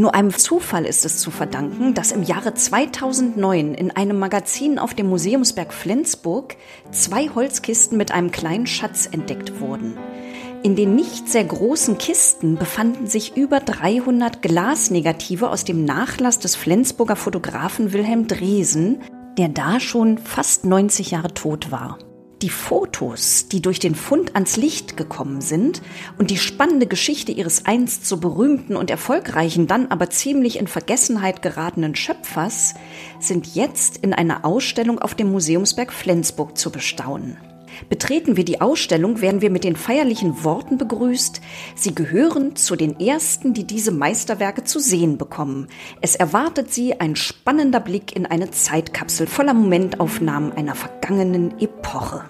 Nur einem Zufall ist es zu verdanken, dass im Jahre 2009 in einem Magazin auf dem Museumsberg Flensburg zwei Holzkisten mit einem kleinen Schatz entdeckt wurden. In den nicht sehr großen Kisten befanden sich über 300 Glasnegative aus dem Nachlass des Flensburger Fotografen Wilhelm Dresen, der da schon fast 90 Jahre tot war. Die Fotos, die durch den Fund ans Licht gekommen sind und die spannende Geschichte ihres einst so berühmten und erfolgreichen, dann aber ziemlich in Vergessenheit geratenen Schöpfers, sind jetzt in einer Ausstellung auf dem Museumsberg Flensburg zu bestaunen. Betreten wir die Ausstellung, werden wir mit den feierlichen Worten begrüßt. Sie gehören zu den ersten, die diese Meisterwerke zu sehen bekommen. Es erwartet sie ein spannender Blick in eine Zeitkapsel voller Momentaufnahmen einer vergangenen Epoche.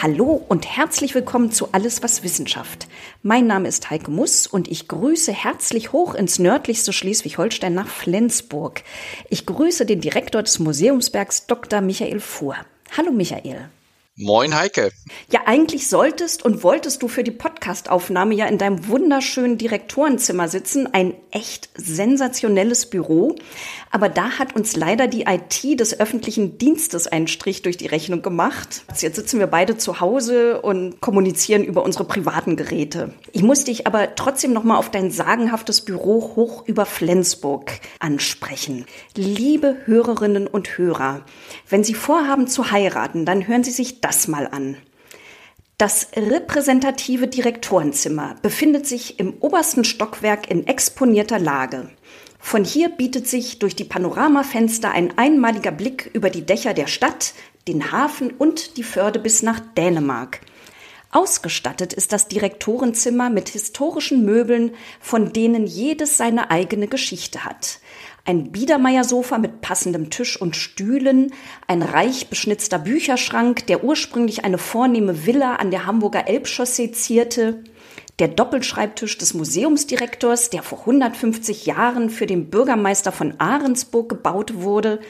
Hallo und herzlich willkommen zu Alles was Wissenschaft. Mein Name ist Heike Muss und ich grüße herzlich hoch ins nördlichste Schleswig-Holstein nach Flensburg. Ich grüße den Direktor des Museumsbergs Dr. Michael Fuhr. Hallo Michael. Moin Heike. Ja, eigentlich solltest und wolltest du für die Podcastaufnahme ja in deinem wunderschönen Direktorenzimmer sitzen. Ein echt sensationelles Büro. Aber da hat uns leider die IT des öffentlichen Dienstes einen Strich durch die Rechnung gemacht. Jetzt sitzen wir beide zu Hause und kommunizieren über unsere privaten Geräte. Ich muss dich aber trotzdem noch mal auf dein sagenhaftes Büro hoch über Flensburg ansprechen. Liebe Hörerinnen und Hörer, wenn Sie vorhaben zu heiraten, dann hören Sie sich das mal an. Das repräsentative Direktorenzimmer befindet sich im obersten Stockwerk in exponierter Lage. Von hier bietet sich durch die Panoramafenster ein einmaliger Blick über die Dächer der Stadt, den Hafen und die Förde bis nach Dänemark. Ausgestattet ist das Direktorenzimmer mit historischen Möbeln, von denen jedes seine eigene Geschichte hat ein Biedermeiersofa mit passendem Tisch und Stühlen, ein reich beschnitzter Bücherschrank, der ursprünglich eine vornehme Villa an der Hamburger Elbchaussee zierte, der Doppelschreibtisch des Museumsdirektors, der vor 150 Jahren für den Bürgermeister von Ahrensburg gebaut wurde,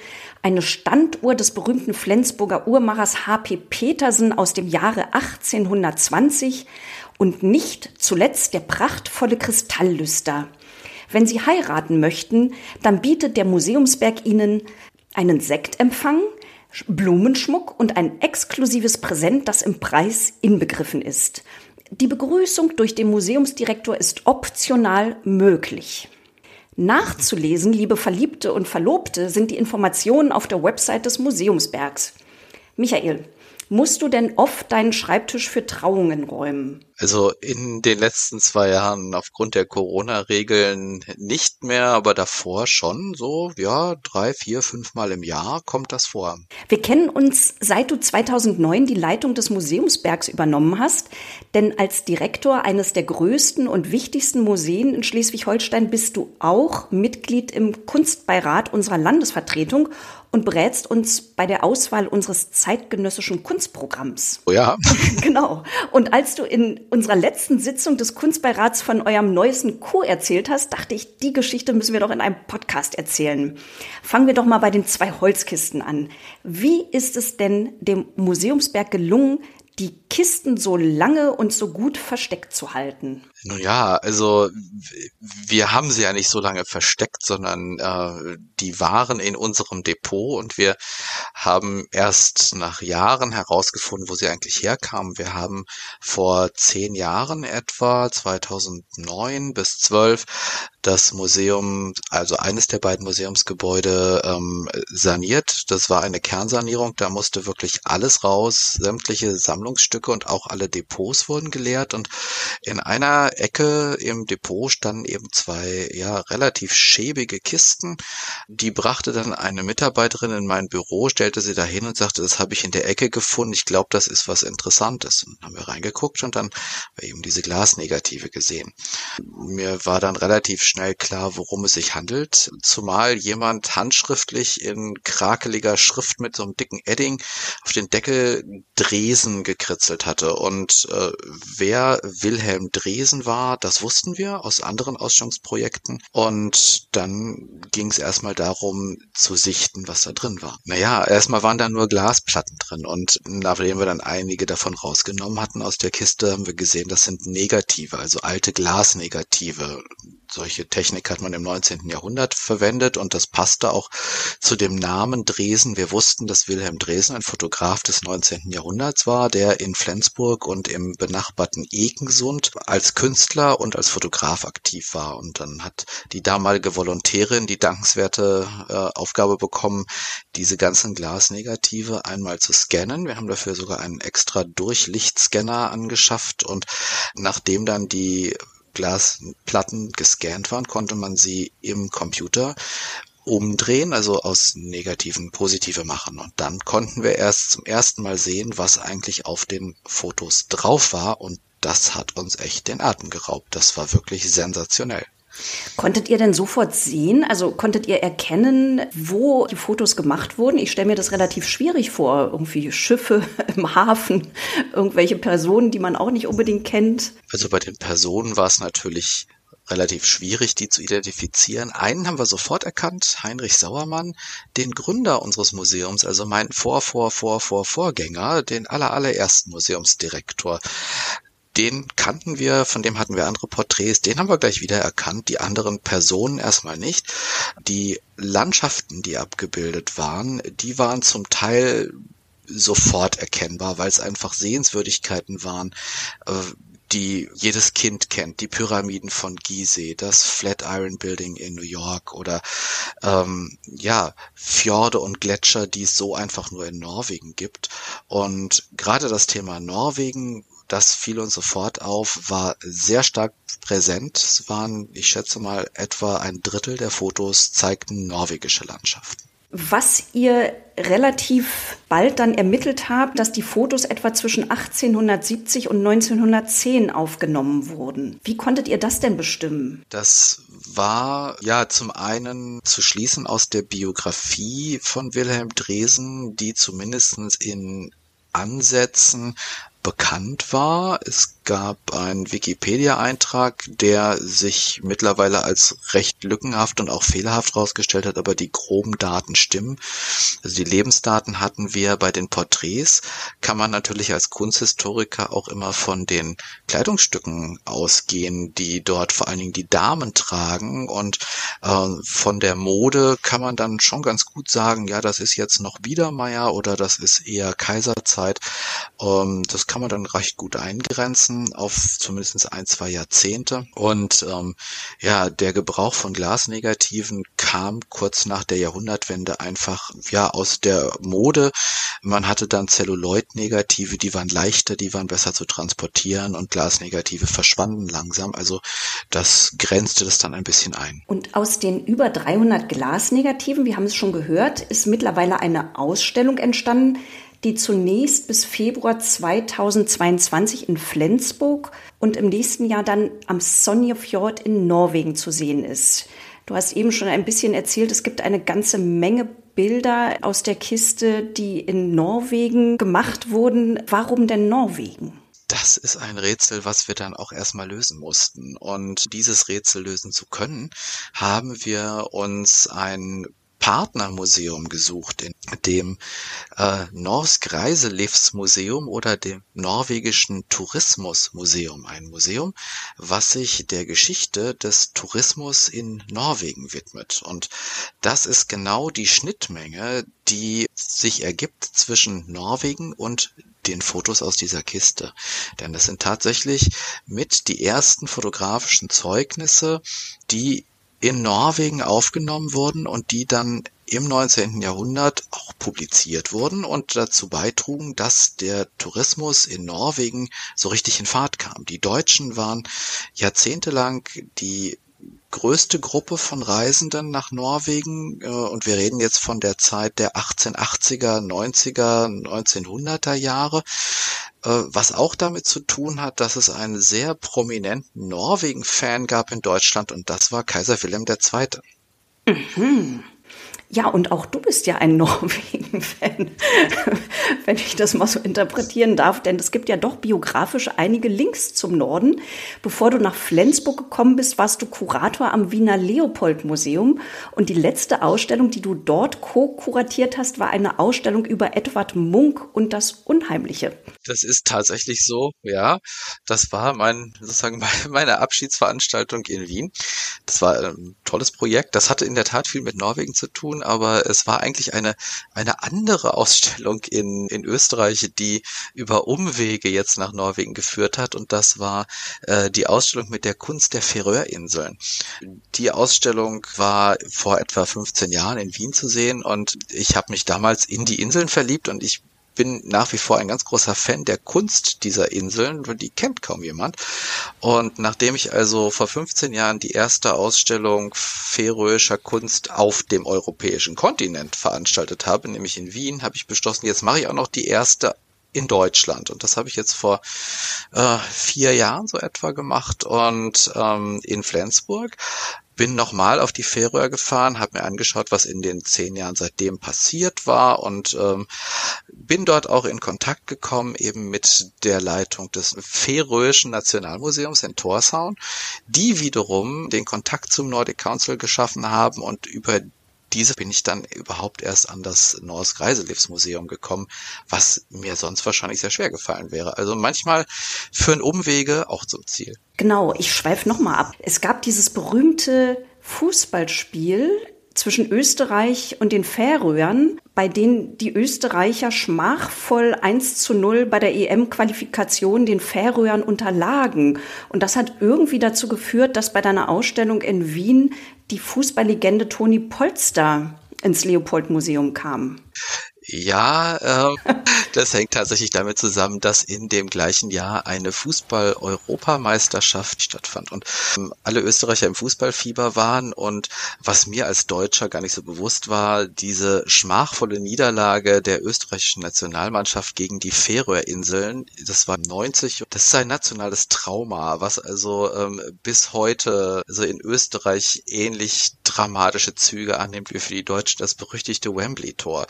eine Standuhr des berühmten Flensburger Uhrmachers H.P. Petersen aus dem Jahre 1820 und nicht zuletzt der prachtvolle Kristalllüster, wenn Sie heiraten möchten, dann bietet der Museumsberg Ihnen einen Sektempfang, Blumenschmuck und ein exklusives Präsent, das im Preis inbegriffen ist. Die Begrüßung durch den Museumsdirektor ist optional möglich. Nachzulesen, liebe Verliebte und Verlobte, sind die Informationen auf der Website des Museumsbergs. Michael, musst du denn oft deinen Schreibtisch für Trauungen räumen? Also in den letzten zwei Jahren aufgrund der Corona-Regeln nicht mehr, aber davor schon so, ja, drei, vier, fünf Mal im Jahr kommt das vor. Wir kennen uns seit du 2009 die Leitung des Museumsbergs übernommen hast, denn als Direktor eines der größten und wichtigsten Museen in Schleswig-Holstein bist du auch Mitglied im Kunstbeirat unserer Landesvertretung und berätst uns bei der Auswahl unseres zeitgenössischen Kunstprogramms. Oh ja. genau. Und als du in unserer letzten Sitzung des Kunstbeirats von eurem neuesten Coup erzählt hast, dachte ich, die Geschichte müssen wir doch in einem Podcast erzählen. Fangen wir doch mal bei den zwei Holzkisten an. Wie ist es denn dem Museumsberg gelungen, die Kisten so lange und so gut versteckt zu halten? Nun ja, also wir haben sie ja nicht so lange versteckt, sondern äh, die waren in unserem Depot und wir haben erst nach Jahren herausgefunden, wo sie eigentlich herkamen. Wir haben vor zehn Jahren etwa, 2009 bis 12, das Museum, also eines der beiden Museumsgebäude ähm, saniert. Das war eine Kernsanierung, da musste wirklich alles raus, sämtliche Sammlungsstücke und auch alle Depots wurden geleert und in einer Ecke im Depot standen eben zwei ja relativ schäbige Kisten. Die brachte dann eine Mitarbeiterin in mein Büro, stellte sie dahin und sagte, das habe ich in der Ecke gefunden. Ich glaube, das ist was Interessantes. Und haben wir reingeguckt und dann haben wir eben diese Glasnegative gesehen. Mir war dann relativ schnell klar, worum es sich handelt, zumal jemand handschriftlich in krakeliger Schrift mit so einem dicken Edding auf den Deckel Dresen gekritzelt hatte. Und äh, wer Wilhelm Wilhelm Dresen war, das wussten wir aus anderen Ausstellungsprojekten. Und dann ging es erstmal darum zu sichten, was da drin war. Naja, erstmal waren da nur Glasplatten drin und nachdem wir dann einige davon rausgenommen hatten aus der Kiste, haben wir gesehen, das sind Negative, also alte Glasnegative solche Technik hat man im 19. Jahrhundert verwendet und das passte auch zu dem Namen Dresen. Wir wussten, dass Wilhelm Dresen ein Fotograf des 19. Jahrhunderts war, der in Flensburg und im benachbarten Ekensund als Künstler und als Fotograf aktiv war. Und dann hat die damalige Volontärin die dankenswerte äh, Aufgabe bekommen, diese ganzen Glasnegative einmal zu scannen. Wir haben dafür sogar einen extra Durchlichtscanner angeschafft und nachdem dann die Glasplatten gescannt waren, konnte man sie im Computer umdrehen, also aus negativen positive machen. Und dann konnten wir erst zum ersten Mal sehen, was eigentlich auf den Fotos drauf war. Und das hat uns echt den Atem geraubt. Das war wirklich sensationell. Konntet ihr denn sofort sehen, also konntet ihr erkennen, wo die Fotos gemacht wurden? Ich stelle mir das relativ schwierig vor, irgendwie Schiffe im Hafen, irgendwelche Personen, die man auch nicht unbedingt kennt. Also bei den Personen war es natürlich relativ schwierig, die zu identifizieren. Einen haben wir sofort erkannt, Heinrich Sauermann, den Gründer unseres Museums, also mein Vor, Vor, Vor, Vor, Vorgänger, den aller, allerersten Museumsdirektor den kannten wir, von dem hatten wir andere Porträts, den haben wir gleich wieder erkannt, die anderen Personen erstmal nicht. Die Landschaften, die abgebildet waren, die waren zum Teil sofort erkennbar, weil es einfach Sehenswürdigkeiten waren, äh, die jedes Kind kennt, die Pyramiden von Gizeh, das Flatiron Building in New York oder ähm, ja Fjorde und Gletscher, die es so einfach nur in Norwegen gibt. Und gerade das Thema Norwegen das fiel uns sofort auf, war sehr stark präsent. Es waren, ich schätze mal, etwa ein Drittel der Fotos zeigten norwegische Landschaften. Was ihr relativ bald dann ermittelt habt, dass die Fotos etwa zwischen 1870 und 1910 aufgenommen wurden. Wie konntet ihr das denn bestimmen? Das war ja zum einen zu schließen aus der Biografie von Wilhelm Dresen, die zumindest in Ansätzen bekannt war. Es gab einen Wikipedia-Eintrag, der sich mittlerweile als recht lückenhaft und auch fehlerhaft herausgestellt hat, aber die groben Daten stimmen. Also die Lebensdaten hatten wir bei den Porträts, kann man natürlich als Kunsthistoriker auch immer von den Kleidungsstücken ausgehen, die dort vor allen Dingen die Damen tragen und äh, von der Mode kann man dann schon ganz gut sagen, ja, das ist jetzt noch Biedermeier oder das ist eher Kaiserzeit. Ähm, das kann man dann recht gut eingrenzen auf zumindest ein, zwei Jahrzehnte. Und ähm, ja, der Gebrauch von Glasnegativen kam kurz nach der Jahrhundertwende einfach ja aus der Mode. Man hatte dann Celluloid-Negative, die waren leichter, die waren besser zu transportieren und Glasnegative verschwanden langsam. Also das grenzte das dann ein bisschen ein. Und aus den über 300 Glasnegativen, wir haben es schon gehört, ist mittlerweile eine Ausstellung entstanden, die zunächst bis Februar 2022 in Flensburg und im nächsten Jahr dann am Sonjefjord in Norwegen zu sehen ist. Du hast eben schon ein bisschen erzählt, es gibt eine ganze Menge Bilder aus der Kiste, die in Norwegen gemacht wurden. Warum denn Norwegen? Das ist ein Rätsel, was wir dann auch erstmal lösen mussten. Und dieses Rätsel lösen zu können, haben wir uns ein Partnermuseum gesucht, in dem äh, Norsk Reiselivsmuseum oder dem norwegischen Tourismusmuseum, ein Museum, was sich der Geschichte des Tourismus in Norwegen widmet. Und das ist genau die Schnittmenge, die sich ergibt zwischen Norwegen und den Fotos aus dieser Kiste. Denn das sind tatsächlich mit die ersten fotografischen Zeugnisse, die in Norwegen aufgenommen wurden und die dann im 19. Jahrhundert auch publiziert wurden und dazu beitrugen, dass der Tourismus in Norwegen so richtig in Fahrt kam. Die Deutschen waren jahrzehntelang die größte Gruppe von Reisenden nach Norwegen äh, und wir reden jetzt von der Zeit der 1880er, 90er, 1900er Jahre, äh, was auch damit zu tun hat, dass es einen sehr prominenten Norwegen-Fan gab in Deutschland und das war Kaiser Wilhelm II. Mhm. Ja, und auch du bist ja ein Norwegen-Fan, wenn ich das mal so interpretieren darf, denn es gibt ja doch biografisch einige Links zum Norden. Bevor du nach Flensburg gekommen bist, warst du Kurator am Wiener Leopold-Museum und die letzte Ausstellung, die du dort co-kuratiert hast, war eine Ausstellung über Edward Munk und das Unheimliche. Das ist tatsächlich so, ja. Das war mein, sozusagen meine Abschiedsveranstaltung in Wien. Das war ein tolles Projekt. Das hatte in der Tat viel mit Norwegen zu tun tun, aber es war eigentlich eine, eine andere Ausstellung in, in Österreich, die über Umwege jetzt nach Norwegen geführt hat und das war äh, die Ausstellung mit der Kunst der Färöerinseln. Die Ausstellung war vor etwa 15 Jahren in Wien zu sehen und ich habe mich damals in die Inseln verliebt und ich bin nach wie vor ein ganz großer Fan der Kunst dieser Inseln, die kennt kaum jemand. Und nachdem ich also vor 15 Jahren die erste Ausstellung färöischer Kunst auf dem europäischen Kontinent veranstaltet habe, nämlich in Wien, habe ich beschlossen, jetzt mache ich auch noch die erste in Deutschland. Und das habe ich jetzt vor äh, vier Jahren so etwa gemacht und ähm, in Flensburg bin nochmal auf die Färöer gefahren, habe mir angeschaut, was in den zehn Jahren seitdem passiert war und ähm, bin dort auch in Kontakt gekommen eben mit der Leitung des Färöischen Nationalmuseums in Tórshavn, die wiederum den Kontakt zum Nordic Council geschaffen haben und über diese bin ich dann überhaupt erst an das Norsk Greiselivs Museum gekommen, was mir sonst wahrscheinlich sehr schwer gefallen wäre. Also manchmal führen Umwege auch zum Ziel. Genau, ich schweife nochmal ab. Es gab dieses berühmte Fußballspiel zwischen Österreich und den Färöern, bei denen die Österreicher schmachvoll 1 zu 0 bei der EM-Qualifikation den Färöern unterlagen. Und das hat irgendwie dazu geführt, dass bei deiner Ausstellung in Wien die Fußballlegende Toni Polster ins Leopold-Museum kam. Ja, ähm, das hängt tatsächlich damit zusammen, dass in dem gleichen Jahr eine Fußball-Europameisterschaft stattfand. Und ähm, alle Österreicher im Fußballfieber waren. Und was mir als Deutscher gar nicht so bewusst war, diese schmachvolle Niederlage der österreichischen Nationalmannschaft gegen die Färöerinseln, das war 90, das ist ein nationales Trauma, was also ähm, bis heute also in Österreich ähnlich dramatische Züge annimmt wie für die Deutschen das berüchtigte Wembley-Tor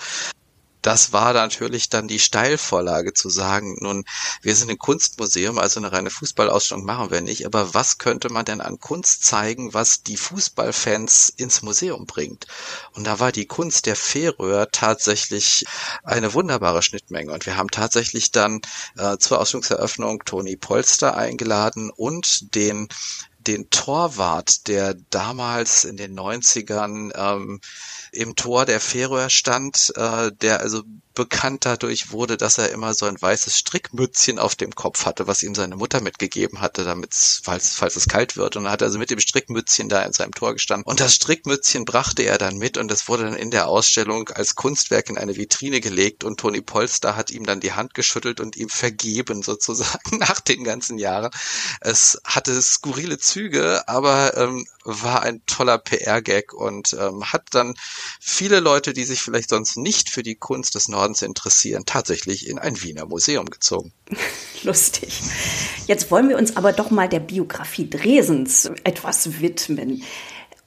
das war natürlich dann die Steilvorlage zu sagen, nun, wir sind ein Kunstmuseum, also eine reine Fußballausstellung machen wir nicht, aber was könnte man denn an Kunst zeigen, was die Fußballfans ins Museum bringt? Und da war die Kunst der Färöer tatsächlich eine wunderbare Schnittmenge. Und wir haben tatsächlich dann äh, zur Ausstellungseröffnung Toni Polster eingeladen und den den Torwart, der damals in den 90ern ähm, im Tor der Färöer stand, äh, der also bekannt dadurch wurde, dass er immer so ein weißes Strickmützchen auf dem Kopf hatte, was ihm seine Mutter mitgegeben hatte, damit falls, falls es kalt wird. Und dann hat er also mit dem Strickmützchen da in seinem Tor gestanden. Und das Strickmützchen brachte er dann mit und das wurde dann in der Ausstellung als Kunstwerk in eine Vitrine gelegt und Toni Polster hat ihm dann die Hand geschüttelt und ihm vergeben sozusagen nach den ganzen Jahren. Es hatte skurrile Züge, aber ähm, war ein toller PR-Gag und ähm, hat dann viele Leute, die sich vielleicht sonst nicht für die Kunst des Nordens interessieren, tatsächlich in ein Wiener Museum gezogen. Lustig. Jetzt wollen wir uns aber doch mal der Biografie Dresens etwas widmen.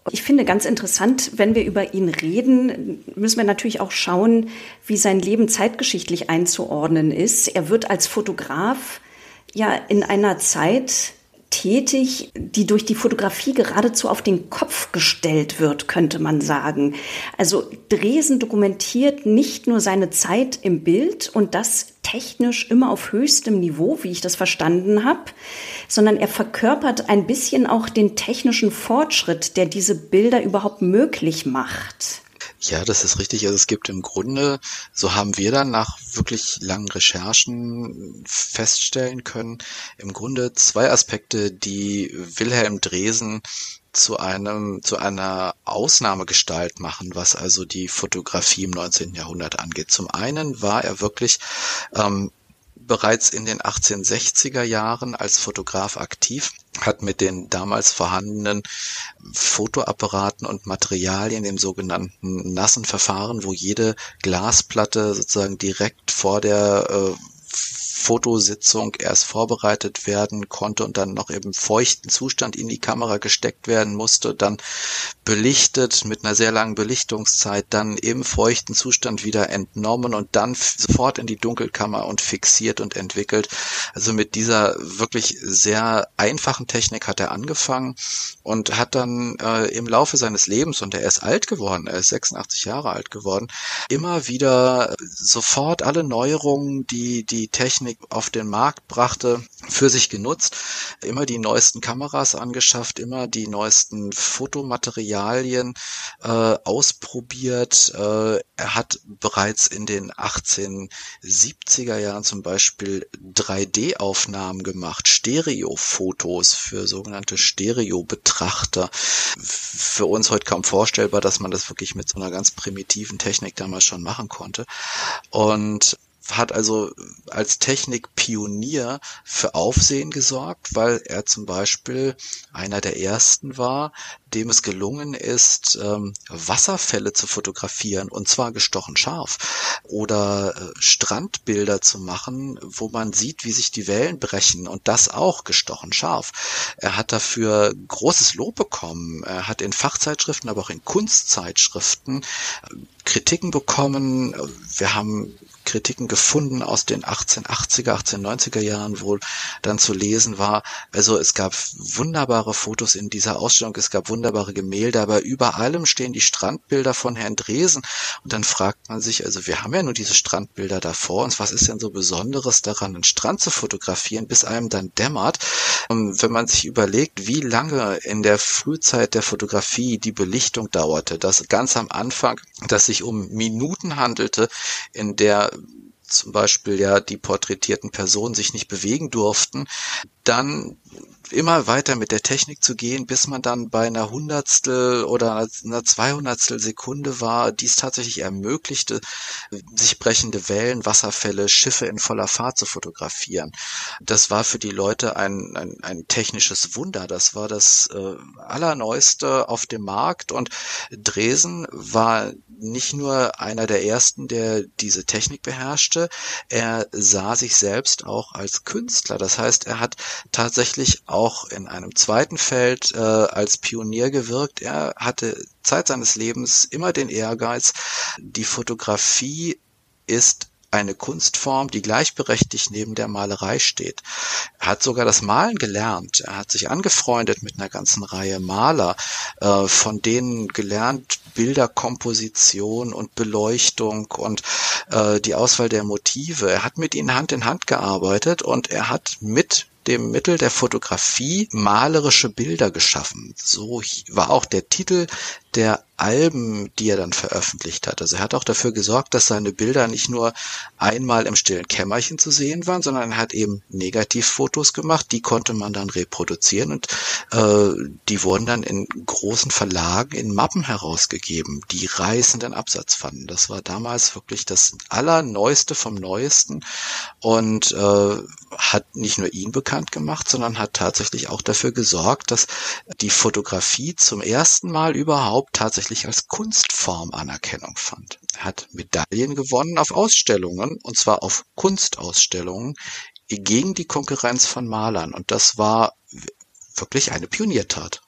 Ich finde ganz interessant, wenn wir über ihn reden, müssen wir natürlich auch schauen, wie sein Leben zeitgeschichtlich einzuordnen ist. Er wird als Fotograf ja in einer Zeit tätig, die durch die Fotografie geradezu auf den Kopf gestellt wird, könnte man sagen. Also Dresen dokumentiert nicht nur seine Zeit im Bild und das technisch immer auf höchstem Niveau, wie ich das verstanden habe, sondern er verkörpert ein bisschen auch den technischen Fortschritt, der diese Bilder überhaupt möglich macht. Ja, das ist richtig. Also es gibt im Grunde, so haben wir dann nach wirklich langen Recherchen feststellen können, im Grunde zwei Aspekte, die Wilhelm Dresen zu einem, zu einer Ausnahmegestalt machen, was also die Fotografie im 19. Jahrhundert angeht. Zum einen war er wirklich ähm, bereits in den 1860er Jahren als Fotograf aktiv, hat mit den damals vorhandenen Fotoapparaten und Materialien, dem sogenannten nassen Verfahren, wo jede Glasplatte sozusagen direkt vor der äh, Fotositzung erst vorbereitet werden konnte und dann noch im feuchten Zustand in die Kamera gesteckt werden musste, dann belichtet mit einer sehr langen Belichtungszeit, dann im feuchten Zustand wieder entnommen und dann sofort in die Dunkelkammer und fixiert und entwickelt. Also mit dieser wirklich sehr einfachen Technik hat er angefangen und hat dann äh, im Laufe seines Lebens, und er ist alt geworden, er ist 86 Jahre alt geworden, immer wieder sofort alle Neuerungen, die die Technik auf den Markt brachte, für sich genutzt, immer die neuesten Kameras angeschafft, immer die neuesten Fotomaterialien äh, ausprobiert. Äh, er hat bereits in den 1870er Jahren zum Beispiel 3D-Aufnahmen gemacht, Stereofotos für sogenannte Stereobetrachter. Für uns heute kaum vorstellbar, dass man das wirklich mit so einer ganz primitiven Technik damals schon machen konnte. Und hat also als Technikpionier für Aufsehen gesorgt, weil er zum Beispiel einer der ersten war, dem es gelungen ist, ähm, Wasserfälle zu fotografieren und zwar gestochen scharf oder äh, Strandbilder zu machen, wo man sieht, wie sich die Wellen brechen und das auch gestochen scharf. Er hat dafür großes Lob bekommen. Er hat in Fachzeitschriften, aber auch in Kunstzeitschriften äh, Kritiken bekommen. Wir haben Kritiken gefunden aus den 1880er, 1890er Jahren wohl dann zu lesen war. Also es gab wunderbare Fotos in dieser Ausstellung, es gab wunderbare Gemälde, aber über allem stehen die Strandbilder von Herrn Dresen. Und dann fragt man sich, also wir haben ja nur diese Strandbilder da vor uns, was ist denn so Besonderes daran, einen Strand zu fotografieren, bis einem dann dämmert. Und wenn man sich überlegt, wie lange in der Frühzeit der Fotografie die Belichtung dauerte, dass ganz am Anfang, dass sich um Minuten handelte, in der zum Beispiel ja die porträtierten Personen sich nicht bewegen durften, dann immer weiter mit der Technik zu gehen, bis man dann bei einer Hundertstel oder einer Zweihundertstel Sekunde war, die es tatsächlich ermöglichte, sich brechende Wellen, Wasserfälle, Schiffe in voller Fahrt zu fotografieren. Das war für die Leute ein, ein, ein technisches Wunder. Das war das äh, Allerneueste auf dem Markt und Dresen war nicht nur einer der ersten, der diese Technik beherrschte, er sah sich selbst auch als Künstler. Das heißt, er hat tatsächlich auch in einem zweiten Feld äh, als Pionier gewirkt. Er hatte Zeit seines Lebens immer den Ehrgeiz, die Fotografie ist eine Kunstform, die gleichberechtigt neben der Malerei steht. Er hat sogar das Malen gelernt. Er hat sich angefreundet mit einer ganzen Reihe Maler, äh, von denen gelernt Bilderkomposition und Beleuchtung und äh, die Auswahl der Motive. Er hat mit ihnen Hand in Hand gearbeitet und er hat mit dem Mittel der Fotografie malerische Bilder geschaffen. So war auch der Titel der Alben, die er dann veröffentlicht hat. Also er hat auch dafür gesorgt, dass seine Bilder nicht nur einmal im stillen Kämmerchen zu sehen waren, sondern er hat eben Negativfotos gemacht, die konnte man dann reproduzieren und äh, die wurden dann in großen Verlagen in Mappen herausgegeben, die reißenden Absatz fanden. Das war damals wirklich das Allerneueste vom Neuesten und äh, hat nicht nur ihn bekannt gemacht, sondern hat tatsächlich auch dafür gesorgt, dass die Fotografie zum ersten Mal überhaupt tatsächlich als Kunstform Anerkennung fand. Er hat Medaillen gewonnen auf Ausstellungen, und zwar auf Kunstausstellungen, gegen die Konkurrenz von Malern. Und das war wirklich eine Pioniertat.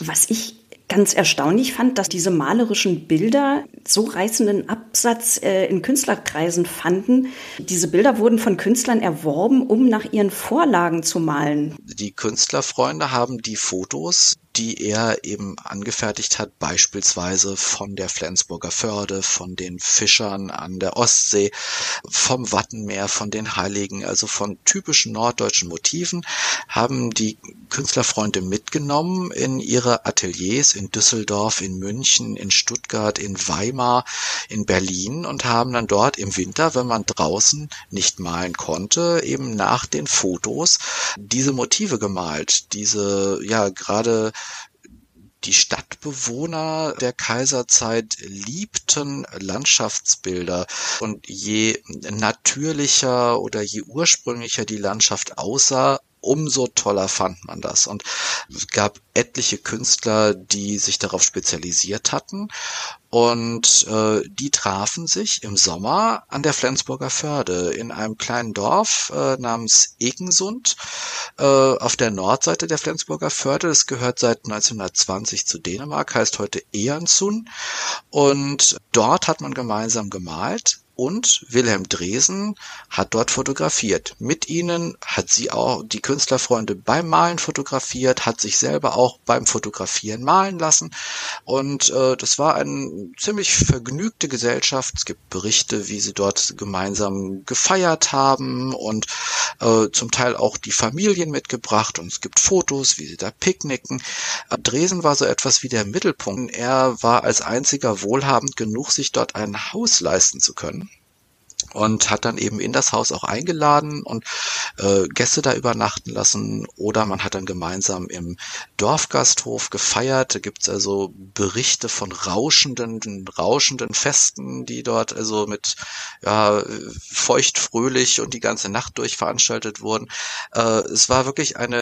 Was ich ganz erstaunlich fand, dass diese malerischen Bilder so reißenden Absatz äh, in Künstlerkreisen fanden. Diese Bilder wurden von Künstlern erworben, um nach ihren Vorlagen zu malen. Die Künstlerfreunde haben die Fotos die er eben angefertigt hat, beispielsweise von der Flensburger Förde, von den Fischern an der Ostsee, vom Wattenmeer, von den Heiligen, also von typischen norddeutschen Motiven, haben die Künstlerfreunde mitgenommen in ihre Ateliers in Düsseldorf, in München, in Stuttgart, in Weimar, in Berlin und haben dann dort im Winter, wenn man draußen nicht malen konnte, eben nach den Fotos diese Motive gemalt, diese ja gerade die Stadtbewohner der Kaiserzeit liebten Landschaftsbilder. Und je natürlicher oder je ursprünglicher die Landschaft aussah, umso toller fand man das. Und es gab etliche Künstler, die sich darauf spezialisiert hatten. Und äh, die trafen sich im Sommer an der Flensburger Förde in einem kleinen Dorf äh, namens Egensund äh, auf der Nordseite der Flensburger Förde. Das gehört seit 1920 zu Dänemark, heißt heute Eansun. Und dort hat man gemeinsam gemalt und Wilhelm Dresen hat dort fotografiert. Mit ihnen hat sie auch die Künstlerfreunde beim Malen fotografiert, hat sich selber auch beim Fotografieren malen lassen und äh, das war eine ziemlich vergnügte Gesellschaft. Es gibt Berichte, wie sie dort gemeinsam gefeiert haben und äh, zum Teil auch die Familien mitgebracht und es gibt Fotos, wie sie da picknicken. Äh, Dresen war so etwas wie der Mittelpunkt. Er war als einziger wohlhabend genug, sich dort ein Haus leisten zu können und hat dann eben in das Haus auch eingeladen und äh, Gäste da übernachten lassen oder man hat dann gemeinsam im Dorfgasthof gefeiert. Da gibt's also Berichte von rauschenden, rauschenden Festen, die dort also mit ja, feucht fröhlich und die ganze Nacht durch veranstaltet wurden. Äh, es war wirklich eine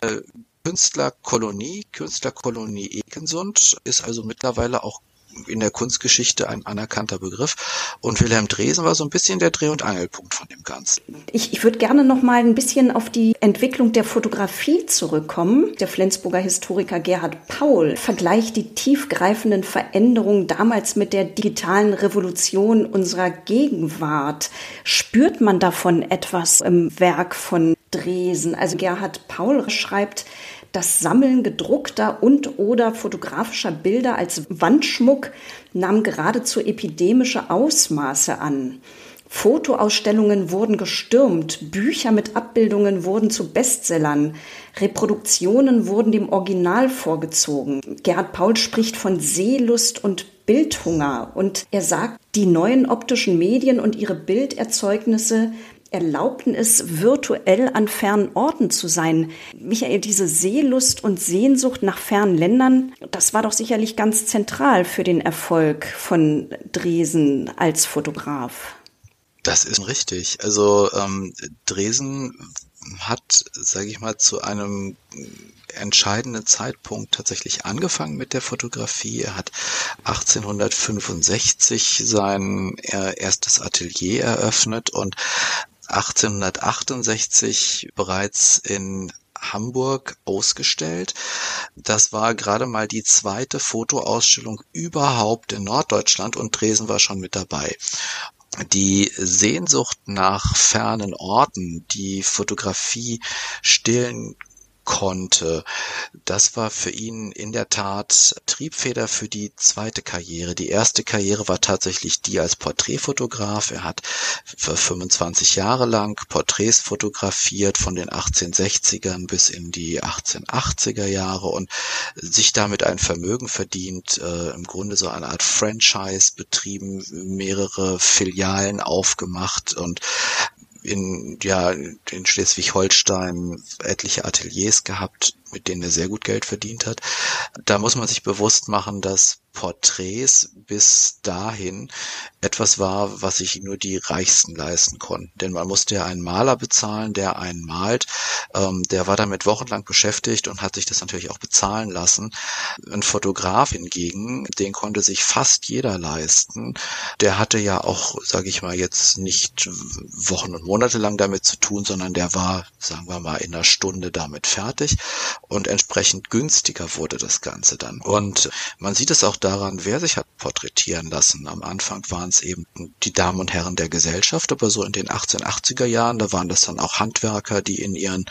Künstlerkolonie, Künstlerkolonie Ekensund, ist also mittlerweile auch in der Kunstgeschichte ein anerkannter Begriff. Und Wilhelm Dresen war so ein bisschen der Dreh- und Angelpunkt von dem Ganzen. Ich, ich würde gerne noch mal ein bisschen auf die Entwicklung der Fotografie zurückkommen. Der Flensburger Historiker Gerhard Paul vergleicht die tiefgreifenden Veränderungen damals mit der digitalen Revolution unserer Gegenwart. Spürt man davon etwas im Werk von Dresen? Also Gerhard Paul schreibt, das Sammeln gedruckter und oder fotografischer Bilder als Wandschmuck nahm geradezu epidemische Ausmaße an. Fotoausstellungen wurden gestürmt, Bücher mit Abbildungen wurden zu Bestsellern, Reproduktionen wurden dem Original vorgezogen. Gerhard Paul spricht von Seelust und Bildhunger und er sagt, die neuen optischen Medien und ihre Bilderzeugnisse erlaubten es, virtuell an fernen Orten zu sein. Michael, diese Seelust und Sehnsucht nach fernen Ländern, das war doch sicherlich ganz zentral für den Erfolg von Dresen als Fotograf. Das ist richtig. Also ähm, Dresen hat, sage ich mal, zu einem entscheidenden Zeitpunkt tatsächlich angefangen mit der Fotografie. Er hat 1865 sein erstes Atelier eröffnet und 1868 bereits in Hamburg ausgestellt. Das war gerade mal die zweite Fotoausstellung überhaupt in Norddeutschland und Dresden war schon mit dabei. Die Sehnsucht nach fernen Orten, die Fotografie stillen konnte. Das war für ihn in der Tat Triebfeder für die zweite Karriere. Die erste Karriere war tatsächlich die als Porträtfotograf. Er hat für 25 Jahre lang Porträts fotografiert von den 1860ern bis in die 1880er Jahre und sich damit ein Vermögen verdient, äh, im Grunde so eine Art Franchise betrieben, mehrere Filialen aufgemacht und in, ja, in Schleswig-Holstein etliche Ateliers gehabt, mit denen er sehr gut Geld verdient hat. Da muss man sich bewusst machen, dass Porträts bis dahin etwas war, was sich nur die Reichsten leisten konnten. Denn man musste ja einen Maler bezahlen, der einen malt. Ähm, der war damit wochenlang beschäftigt und hat sich das natürlich auch bezahlen lassen. Ein Fotograf hingegen, den konnte sich fast jeder leisten. Der hatte ja auch, sage ich mal, jetzt nicht Wochen und Monate lang damit zu tun, sondern der war, sagen wir mal, in einer Stunde damit fertig und entsprechend günstiger wurde das Ganze dann. Und man sieht es auch daran, wer sich hat porträtieren lassen. Am Anfang waren es eben die Damen und Herren der Gesellschaft, aber so in den 1880er Jahren, da waren das dann auch Handwerker, die in ihren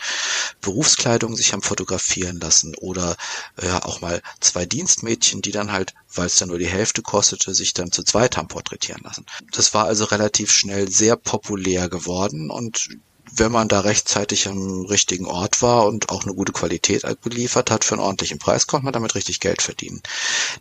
Berufskleidungen sich haben fotografieren lassen oder ja auch mal zwei Dienstmädchen, die dann halt, weil es dann nur die Hälfte kostete, sich dann zu zweit haben porträtieren lassen. Das war also relativ schnell sehr populär geworden und wenn man da rechtzeitig am richtigen Ort war und auch eine gute Qualität geliefert hat für einen ordentlichen Preis, konnte man damit richtig Geld verdienen.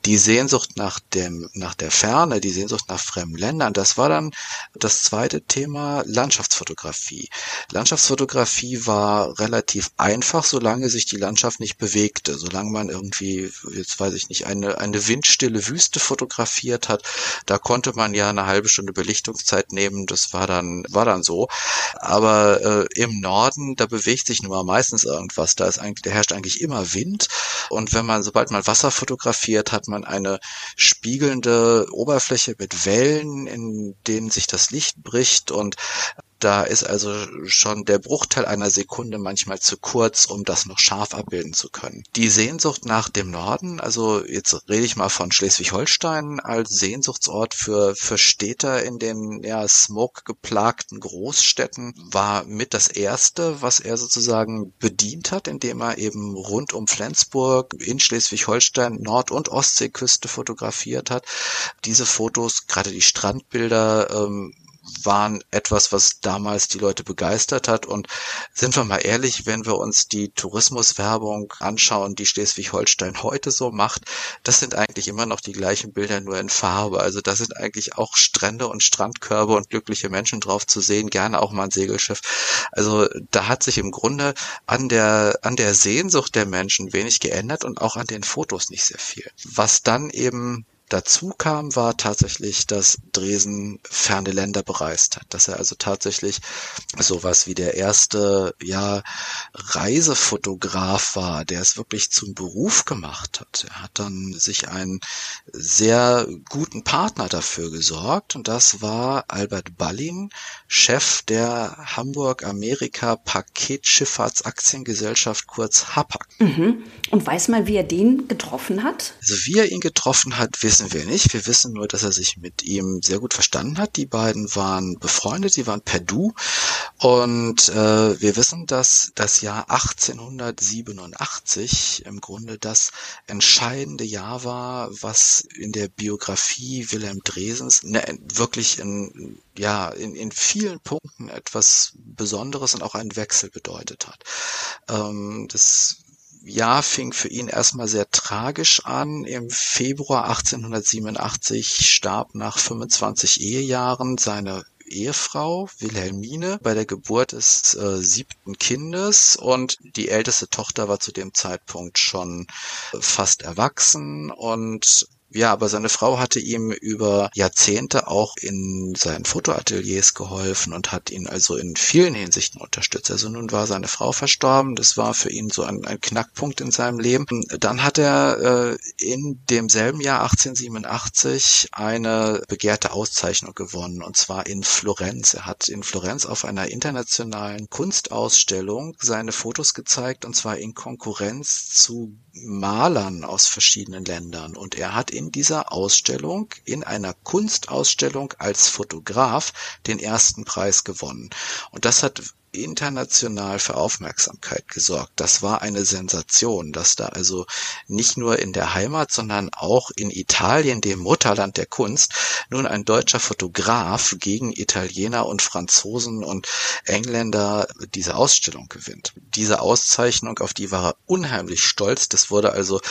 Die Sehnsucht nach dem, nach der Ferne, die Sehnsucht nach fremden Ländern, das war dann das zweite Thema Landschaftsfotografie. Landschaftsfotografie war relativ einfach, solange sich die Landschaft nicht bewegte, solange man irgendwie, jetzt weiß ich nicht, eine, eine windstille Wüste fotografiert hat, da konnte man ja eine halbe Stunde Belichtungszeit nehmen, das war dann, war dann so. Aber äh, im Norden, da bewegt sich nun mal meistens irgendwas. Da ist eigentlich, da herrscht eigentlich immer Wind. Und wenn man, sobald man Wasser fotografiert, hat man eine spiegelnde Oberfläche mit Wellen, in denen sich das Licht bricht und da ist also schon der Bruchteil einer Sekunde manchmal zu kurz, um das noch scharf abbilden zu können. Die Sehnsucht nach dem Norden, also jetzt rede ich mal von Schleswig-Holstein als Sehnsuchtsort für, für Städter in den ja, smog-geplagten Großstädten, war mit das erste, was er sozusagen bedient hat, indem er eben rund um Flensburg in Schleswig-Holstein Nord- und Ostseeküste fotografiert hat. Diese Fotos, gerade die Strandbilder, ähm, waren etwas, was damals die Leute begeistert hat. Und sind wir mal ehrlich, wenn wir uns die Tourismuswerbung anschauen, die Schleswig-Holstein heute so macht, das sind eigentlich immer noch die gleichen Bilder, nur in Farbe. Also da sind eigentlich auch Strände und Strandkörbe und glückliche Menschen drauf zu sehen, gerne auch mal ein Segelschiff. Also da hat sich im Grunde an der, an der Sehnsucht der Menschen wenig geändert und auch an den Fotos nicht sehr viel. Was dann eben Dazu kam, war tatsächlich, dass Dresen ferne Länder bereist hat, dass er also tatsächlich sowas wie der erste, ja, Reisefotograf war, der es wirklich zum Beruf gemacht hat. Er hat dann sich einen sehr guten Partner dafür gesorgt und das war Albert Ballin, Chef der Hamburg-Amerika-Paketschifffahrtsaktiengesellschaft, kurz HAPAC. Mhm. Und weiß man, wie er den getroffen hat? Also wie er ihn getroffen hat, wissen wissen wir nicht. Wir wissen nur, dass er sich mit ihm sehr gut verstanden hat. Die beiden waren befreundet, sie waren per Du. Und äh, wir wissen, dass das Jahr 1887 im Grunde das entscheidende Jahr war, was in der Biografie Wilhelm Dresens ne, wirklich in ja, in, in vielen Punkten etwas Besonderes und auch einen Wechsel bedeutet hat. Ähm, das Jahr fing für ihn erstmal sehr tragisch an. Im Februar 1887 starb nach 25 Ehejahren seine Ehefrau Wilhelmine bei der Geburt des äh, siebten Kindes und die älteste Tochter war zu dem Zeitpunkt schon fast erwachsen und ja, aber seine Frau hatte ihm über Jahrzehnte auch in seinen Fotoateliers geholfen und hat ihn also in vielen Hinsichten unterstützt. Also nun war seine Frau verstorben, das war für ihn so ein, ein Knackpunkt in seinem Leben. Dann hat er äh, in demselben Jahr 1887 eine begehrte Auszeichnung gewonnen und zwar in Florenz. Er hat in Florenz auf einer internationalen Kunstausstellung seine Fotos gezeigt und zwar in Konkurrenz zu Malern aus verschiedenen Ländern und er hat in dieser Ausstellung, in einer Kunstausstellung als Fotograf den ersten Preis gewonnen. Und das hat international für Aufmerksamkeit gesorgt. Das war eine Sensation, dass da also nicht nur in der Heimat, sondern auch in Italien, dem Mutterland der Kunst, nun ein deutscher Fotograf gegen Italiener und Franzosen und Engländer diese Ausstellung gewinnt. Diese Auszeichnung, auf die war er unheimlich stolz. Das wurde also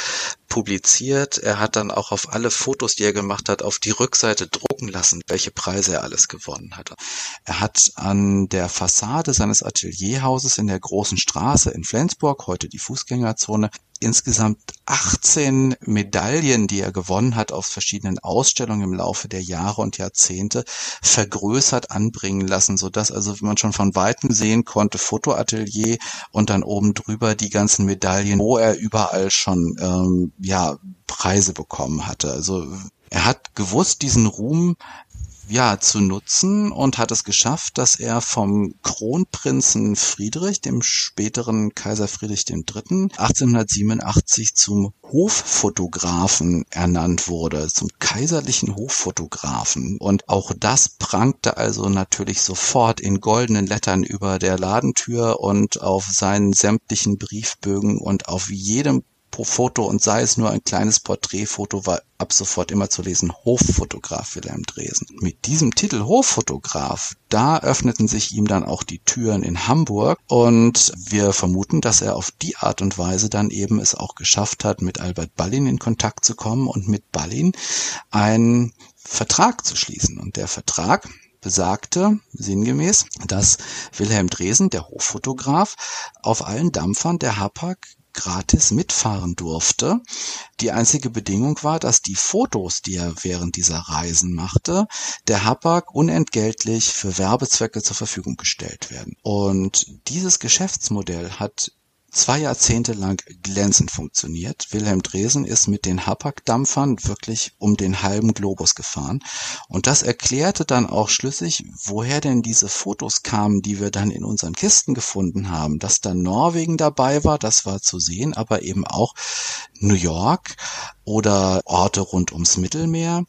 publiziert. Er hat dann auch auf alle Fotos, die er gemacht hat, auf die Rückseite drucken lassen, welche Preise er alles gewonnen hatte. Er hat an der Fassade seines Atelierhauses in der Großen Straße in Flensburg, heute die Fußgängerzone, insgesamt 18 Medaillen, die er gewonnen hat auf verschiedenen Ausstellungen im Laufe der Jahre und Jahrzehnte, vergrößert anbringen lassen, so dass also man schon von weitem sehen konnte, Fotoatelier und dann oben drüber die ganzen Medaillen, wo er überall schon ähm, ja Preise bekommen hatte. Also er hat gewusst, diesen Ruhm ja, zu nutzen und hat es geschafft, dass er vom Kronprinzen Friedrich, dem späteren Kaiser Friedrich III., 1887 zum Hoffotografen ernannt wurde, zum kaiserlichen Hoffotografen. Und auch das prangte also natürlich sofort in goldenen Lettern über der Ladentür und auf seinen sämtlichen Briefbögen und auf jedem pro Foto und sei es nur ein kleines Porträtfoto, war ab sofort immer zu lesen Hoffotograf Wilhelm Dresen. Mit diesem Titel Hoffotograf, da öffneten sich ihm dann auch die Türen in Hamburg und wir vermuten, dass er auf die Art und Weise dann eben es auch geschafft hat, mit Albert Ballin in Kontakt zu kommen und mit Ballin einen Vertrag zu schließen. Und der Vertrag, besagte sinngemäß, dass Wilhelm Dresen, der Hoffotograf, auf allen Dampfern der Hapag gratis mitfahren durfte. Die einzige Bedingung war, dass die Fotos, die er während dieser Reisen machte, der Hapag unentgeltlich für Werbezwecke zur Verfügung gestellt werden. Und dieses Geschäftsmodell hat zwei Jahrzehnte lang glänzend funktioniert. Wilhelm Dresen ist mit den Hapag-Dampfern wirklich um den halben Globus gefahren. Und das erklärte dann auch schlüssig, woher denn diese Fotos kamen, die wir dann in unseren Kisten gefunden haben. Dass da Norwegen dabei war, das war zu sehen, aber eben auch New York oder Orte rund ums Mittelmeer.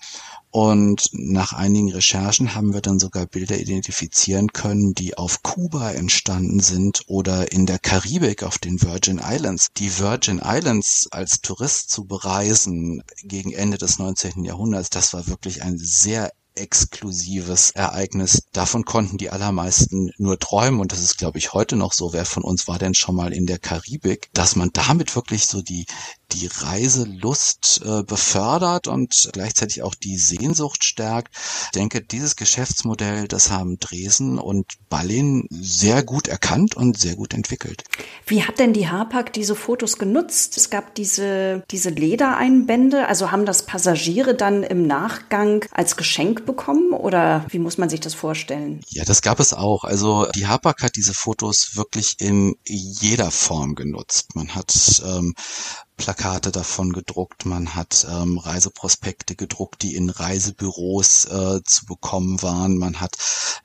Und nach einigen Recherchen haben wir dann sogar Bilder identifizieren können, die auf Kuba entstanden sind oder in der Karibik auf den Virgin Islands. Die Virgin Islands als Tourist zu bereisen gegen Ende des 19. Jahrhunderts, das war wirklich ein sehr exklusives Ereignis. Davon konnten die allermeisten nur träumen und das ist, glaube ich, heute noch so. Wer von uns war denn schon mal in der Karibik, dass man damit wirklich so die die Reiselust äh, befördert und gleichzeitig auch die Sehnsucht stärkt. Ich denke, dieses Geschäftsmodell, das haben Dresden und Ballin sehr gut erkannt und sehr gut entwickelt. Wie hat denn die Hapag diese Fotos genutzt? Es gab diese, diese Ledereinbände, also haben das Passagiere dann im Nachgang als Geschenk bekommen oder wie muss man sich das vorstellen? Ja, das gab es auch. Also die Hapag hat diese Fotos wirklich in jeder Form genutzt. Man hat ähm, Plakate davon gedruckt, man hat ähm, Reiseprospekte gedruckt, die in Reisebüros äh, zu bekommen waren, man hat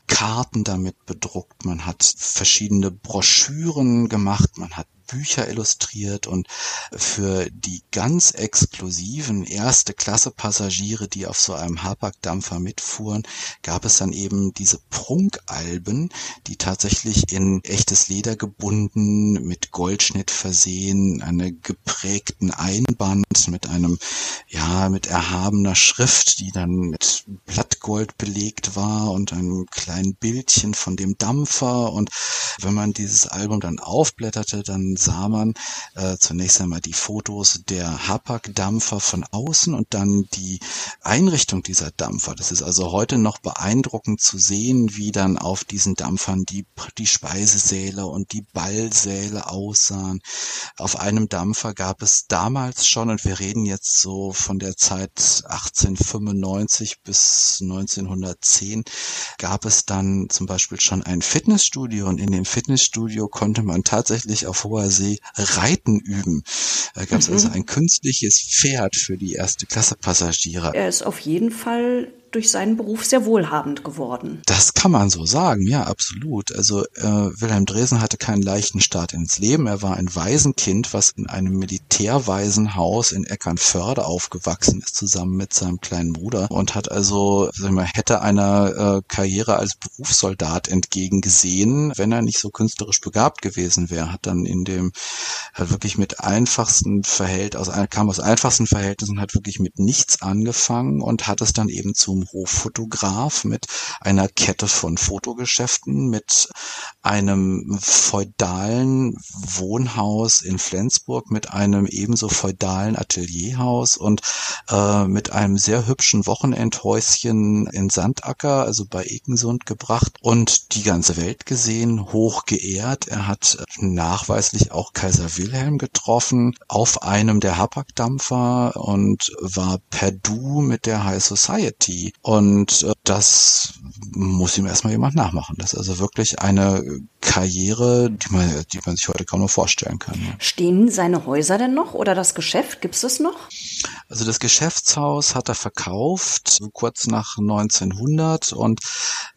Karten damit bedruckt, man hat verschiedene Broschüren gemacht, man hat Bücher illustriert und für die ganz exklusiven erste Klasse Passagiere, die auf so einem Hapag-Dampfer mitfuhren, gab es dann eben diese Prunkalben, die tatsächlich in echtes Leder gebunden, mit Goldschnitt versehen, eine geprägten Einband mit einem, ja, mit erhabener Schrift, die dann mit Blattgold belegt war und einem kleinen Bildchen von dem Dampfer. Und wenn man dieses Album dann aufblätterte, dann man äh, zunächst einmal die Fotos der Hapag-Dampfer von außen und dann die Einrichtung dieser Dampfer. Das ist also heute noch beeindruckend zu sehen, wie dann auf diesen Dampfern die, die Speisesäle und die Ballsäle aussahen. Auf einem Dampfer gab es damals schon, und wir reden jetzt so von der Zeit 1895 bis 1910, gab es dann zum Beispiel schon ein Fitnessstudio und in dem Fitnessstudio konnte man tatsächlich auf hoher See Reiten üben. Da gab es mhm. also ein künstliches Pferd für die erste Klasse Passagiere. Er ist auf jeden Fall durch seinen Beruf sehr wohlhabend geworden. Das kann man so sagen, ja, absolut. Also äh, Wilhelm Dresen hatte keinen leichten Start ins Leben. Er war ein Waisenkind, was in einem Militärwaisenhaus in Eckernförde aufgewachsen ist, zusammen mit seinem kleinen Bruder und hat also, sag ich mal, hätte einer äh, Karriere als Berufssoldat entgegengesehen, wenn er nicht so künstlerisch begabt gewesen wäre. Hat dann in dem, hat wirklich mit einfachsten Verhältnissen, kam aus einfachsten Verhältnissen, hat wirklich mit nichts angefangen und hat es dann eben zum Hoffotograf mit einer Kette von Fotogeschäften, mit einem feudalen Wohnhaus in Flensburg, mit einem ebenso feudalen Atelierhaus und äh, mit einem sehr hübschen Wochenendhäuschen in Sandacker, also bei Egensund gebracht und die ganze Welt gesehen, hoch geehrt. Er hat nachweislich auch Kaiser Wilhelm getroffen auf einem der Hapag-Dampfer und war per Du mit der High Society und äh, das muss ihm erstmal jemand nachmachen. Das ist also wirklich eine Karriere, die man, die man sich heute kaum noch vorstellen kann. Stehen seine Häuser denn noch oder das Geschäft? Gibt es das noch? Also das Geschäftshaus hat er verkauft, so kurz nach 1900 und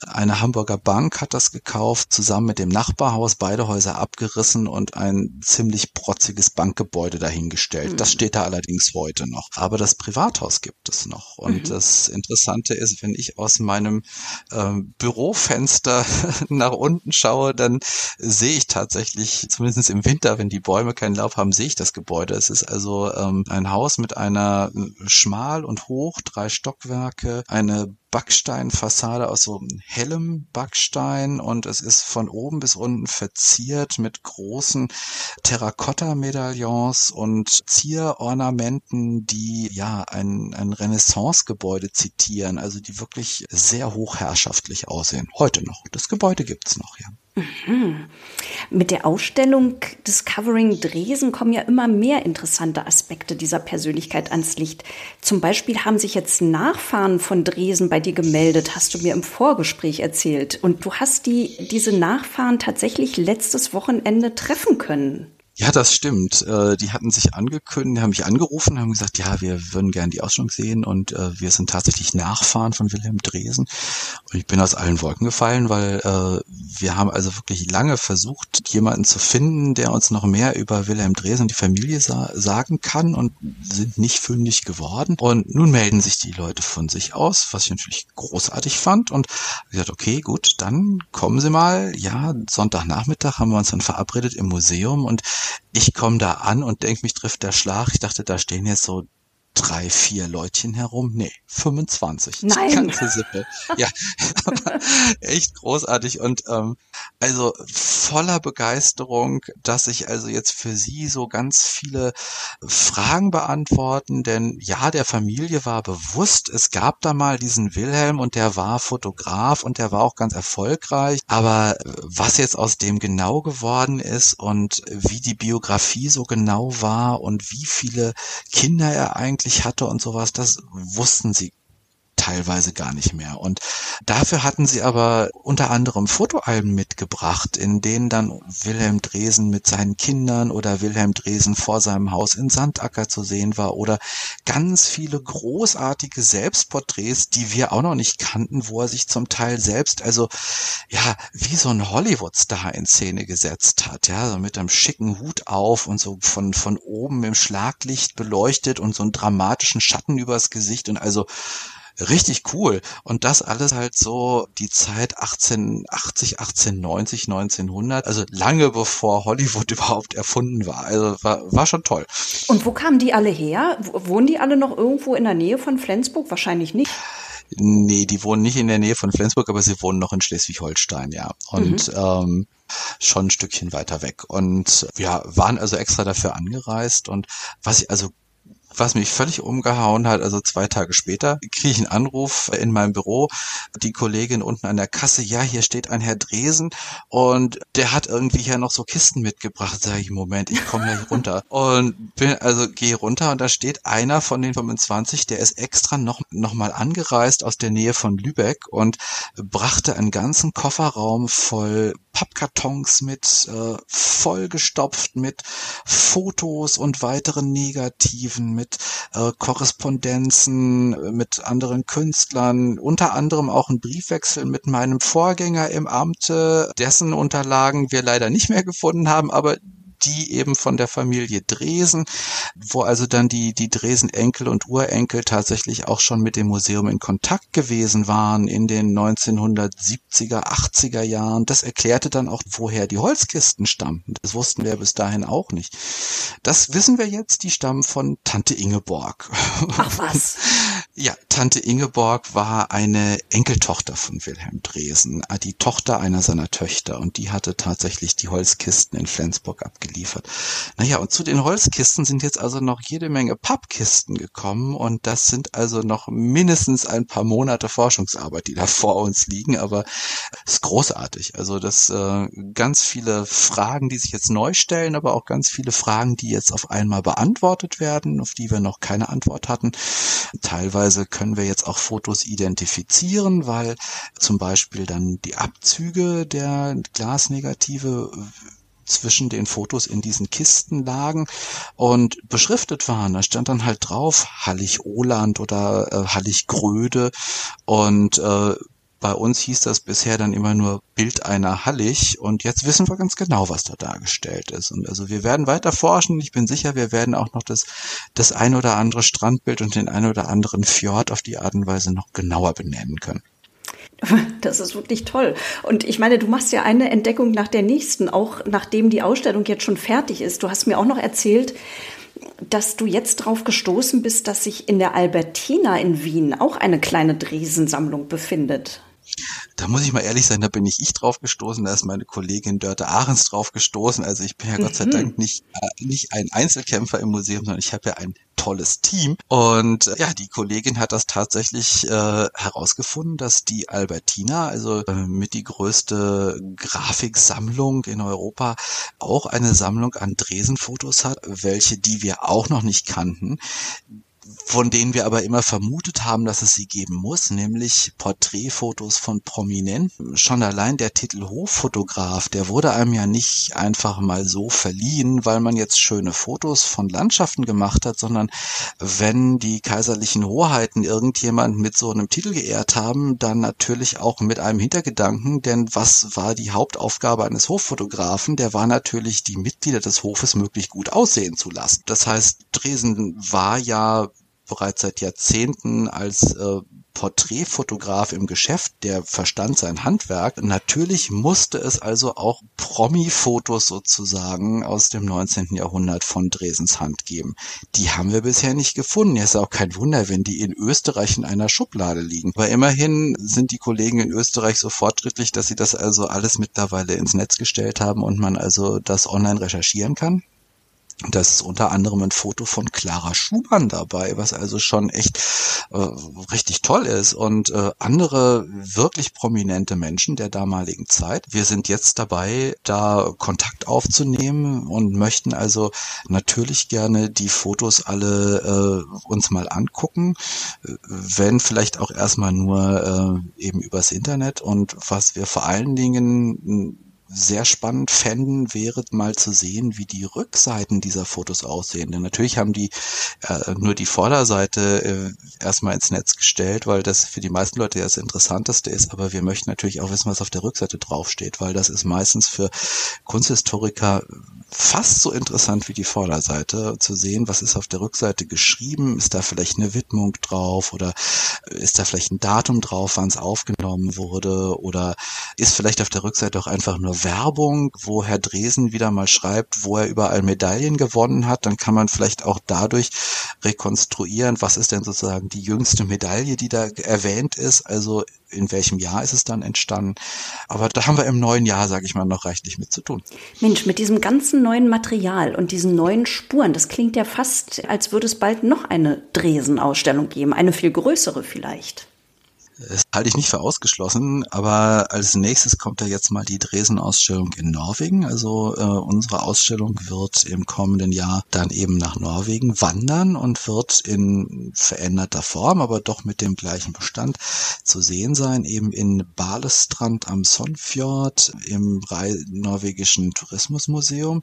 eine Hamburger Bank hat das gekauft, zusammen mit dem Nachbarhaus, beide Häuser abgerissen und ein ziemlich protziges Bankgebäude dahingestellt. Mhm. Das steht da allerdings heute noch. Aber das Privathaus gibt es noch. Und mhm. das Interessante ist, wenn ich aus meinem äh, Bürofenster nach unten schaue, dann sehe ich tatsächlich, zumindest im Winter, wenn die Bäume keinen Laub haben, sehe ich das Gebäude. Es ist also ähm, ein Haus mit einer äh, schmal und hoch, drei Stockwerke, eine Backsteinfassade aus so hellem Backstein und es ist von oben bis unten verziert mit großen Terrakotta-Medaillons und Zierornamenten, die ja ein, ein Renaissance-Gebäude zitieren, also die wirklich sehr hochherrschaftlich aussehen. Heute noch. Das Gebäude gibt's noch, ja. Mhm. Mit der Ausstellung Discovering Dresen kommen ja immer mehr interessante Aspekte dieser Persönlichkeit ans Licht. Zum Beispiel haben sich jetzt Nachfahren von Dresen bei dir gemeldet, hast du mir im Vorgespräch erzählt. Und du hast die, diese Nachfahren tatsächlich letztes Wochenende treffen können. Ja, das stimmt. Äh, die hatten sich angekündigt, die haben mich angerufen, haben gesagt, ja, wir würden gerne die Ausstellung sehen und äh, wir sind tatsächlich Nachfahren von Wilhelm Dresen. Und ich bin aus allen Wolken gefallen, weil äh, wir haben also wirklich lange versucht, jemanden zu finden, der uns noch mehr über Wilhelm Dresen und die Familie sa sagen kann und sind nicht fündig geworden. Und nun melden sich die Leute von sich aus, was ich natürlich großartig fand und gesagt, okay, gut, dann kommen Sie mal. Ja, Sonntagnachmittag haben wir uns dann verabredet im Museum und ich komme da an und denk, mich trifft der Schlag. Ich dachte, da stehen jetzt so drei, vier Leutchen herum. Nee, 25. Nein. Die ganze Sippe. Ja, echt großartig. Und ähm, also voller Begeisterung, dass ich also jetzt für Sie so ganz viele Fragen beantworten. Denn ja, der Familie war bewusst, es gab da mal diesen Wilhelm und der war Fotograf und der war auch ganz erfolgreich. Aber was jetzt aus dem genau geworden ist und wie die Biografie so genau war und wie viele Kinder er eigentlich eigentlich hatte und sowas, das wussten sie teilweise gar nicht mehr. Und dafür hatten sie aber unter anderem Fotoalben mitgebracht, in denen dann Wilhelm Dresen mit seinen Kindern oder Wilhelm Dresen vor seinem Haus in Sandacker zu sehen war oder ganz viele großartige Selbstporträts, die wir auch noch nicht kannten, wo er sich zum Teil selbst, also ja, wie so ein Hollywood-Star in Szene gesetzt hat, ja, so mit einem schicken Hut auf und so von, von oben im Schlaglicht beleuchtet und so einen dramatischen Schatten übers Gesicht und also richtig cool. Und das alles halt so die Zeit 1880, 1890, 1900, also lange bevor Hollywood überhaupt erfunden war. Also war, war schon toll. Und wo kamen die alle her? Wohnen die alle noch irgendwo in der Nähe von Flensburg? Wahrscheinlich nicht. Nee, die wohnen nicht in der Nähe von Flensburg, aber sie wohnen noch in Schleswig-Holstein, ja. Und mhm. ähm, schon ein Stückchen weiter weg. Und ja, waren also extra dafür angereist. Und was ich also was mich völlig umgehauen hat, also zwei Tage später, kriege ich einen Anruf in meinem Büro, die Kollegin unten an der Kasse, ja, hier steht ein Herr Dresen und der hat irgendwie hier noch so Kisten mitgebracht. Sag ich, Moment, ich komme gleich runter. Und bin, also gehe runter und da steht einer von den 25, der ist extra noch, noch mal angereist aus der Nähe von Lübeck und brachte einen ganzen Kofferraum voll Pappkartons mit, äh, vollgestopft mit Fotos und weiteren Negativen, mit äh, Korrespondenzen äh, mit anderen Künstlern, unter anderem auch ein Briefwechsel mit meinem Vorgänger im Amte, dessen Unterlagen wir leider nicht mehr gefunden haben, aber die eben von der Familie Dresen, wo also dann die, die Dresen-Enkel und Urenkel tatsächlich auch schon mit dem Museum in Kontakt gewesen waren in den 1970er, 80er Jahren. Das erklärte dann auch, woher die Holzkisten stammten. Das wussten wir bis dahin auch nicht. Das wissen wir jetzt, die stammen von Tante Ingeborg. Ach was. Ja, Tante Ingeborg war eine Enkeltochter von Wilhelm Dresen, äh, die Tochter einer seiner Töchter und die hatte tatsächlich die Holzkisten in Flensburg abgeliefert. Naja, und zu den Holzkisten sind jetzt also noch jede Menge Pappkisten gekommen und das sind also noch mindestens ein paar Monate Forschungsarbeit, die da vor uns liegen, aber es ist großartig. Also das äh, ganz viele Fragen, die sich jetzt neu stellen, aber auch ganz viele Fragen, die jetzt auf einmal beantwortet werden, auf die wir noch keine Antwort hatten. Teilweise Teilweise können wir jetzt auch Fotos identifizieren, weil zum Beispiel dann die Abzüge der Glasnegative zwischen den Fotos in diesen Kisten lagen und beschriftet waren. Da stand dann halt drauf Hallig Oland oder äh, Hallig Gröde und äh, bei uns hieß das bisher dann immer nur Bild einer Hallig und jetzt wissen wir ganz genau, was da dargestellt ist. Und also wir werden weiter forschen. Ich bin sicher, wir werden auch noch das, das ein oder andere Strandbild und den ein oder anderen Fjord auf die Art und Weise noch genauer benennen können. Das ist wirklich toll. Und ich meine, du machst ja eine Entdeckung nach der nächsten, auch nachdem die Ausstellung jetzt schon fertig ist. Du hast mir auch noch erzählt, dass du jetzt drauf gestoßen bist, dass sich in der Albertina in Wien auch eine kleine Dresensammlung befindet. Da muss ich mal ehrlich sein, da bin nicht ich drauf gestoßen, da ist meine Kollegin Dörte Ahrens drauf gestoßen. Also ich bin ja Gott sei mhm. Dank nicht, äh, nicht ein Einzelkämpfer im Museum, sondern ich habe ja ein tolles Team. Und äh, ja, die Kollegin hat das tatsächlich äh, herausgefunden, dass die Albertina, also äh, mit die größte Grafiksammlung in Europa, auch eine Sammlung an Dresenfotos hat, welche die wir auch noch nicht kannten von denen wir aber immer vermutet haben, dass es sie geben muss, nämlich Porträtfotos von Prominenten. Schon allein der Titel Hoffotograf, der wurde einem ja nicht einfach mal so verliehen, weil man jetzt schöne Fotos von Landschaften gemacht hat, sondern wenn die kaiserlichen Hoheiten irgendjemand mit so einem Titel geehrt haben, dann natürlich auch mit einem Hintergedanken, denn was war die Hauptaufgabe eines Hoffotografen? Der war natürlich, die Mitglieder des Hofes möglichst gut aussehen zu lassen. Das heißt, Dresden war ja bereits seit Jahrzehnten als äh, Porträtfotograf im Geschäft, der verstand sein Handwerk. Natürlich musste es also auch Promi-Fotos sozusagen aus dem 19. Jahrhundert von Dresens Hand geben. Die haben wir bisher nicht gefunden. Ja, ist auch kein Wunder, wenn die in Österreich in einer Schublade liegen. Aber immerhin sind die Kollegen in Österreich so fortschrittlich, dass sie das also alles mittlerweile ins Netz gestellt haben und man also das online recherchieren kann. Da ist unter anderem ein Foto von Clara Schumann dabei, was also schon echt äh, richtig toll ist. Und äh, andere wirklich prominente Menschen der damaligen Zeit. Wir sind jetzt dabei, da Kontakt aufzunehmen und möchten also natürlich gerne die Fotos alle äh, uns mal angucken, wenn vielleicht auch erstmal nur äh, eben übers Internet. Und was wir vor allen Dingen sehr spannend fänden, wäre mal zu sehen, wie die Rückseiten dieser Fotos aussehen. Denn natürlich haben die äh, nur die Vorderseite äh, erstmal ins Netz gestellt, weil das für die meisten Leute ja das Interessanteste ist. Aber wir möchten natürlich auch wissen, was auf der Rückseite draufsteht, weil das ist meistens für Kunsthistoriker fast so interessant wie die Vorderseite, zu sehen, was ist auf der Rückseite geschrieben, ist da vielleicht eine Widmung drauf oder ist da vielleicht ein Datum drauf, wann es aufgenommen wurde oder ist vielleicht auf der Rückseite auch einfach nur Werbung, wo Herr Dresen wieder mal schreibt, wo er überall Medaillen gewonnen hat, dann kann man vielleicht auch dadurch rekonstruieren, was ist denn sozusagen die jüngste Medaille, die da erwähnt ist, also in welchem Jahr ist es dann entstanden. Aber da haben wir im neuen Jahr, sage ich mal, noch reichlich mit zu tun. Mensch, mit diesem ganzen neuen Material und diesen neuen Spuren, das klingt ja fast, als würde es bald noch eine Dresen-Ausstellung geben, eine viel größere vielleicht. Das halte ich nicht für ausgeschlossen, aber als nächstes kommt ja jetzt mal die Dresden-Ausstellung in Norwegen. Also äh, unsere Ausstellung wird im kommenden Jahr dann eben nach Norwegen wandern und wird in veränderter Form, aber doch mit dem gleichen Bestand zu sehen sein, eben in Balestrand am Sonfjord im norwegischen Tourismusmuseum.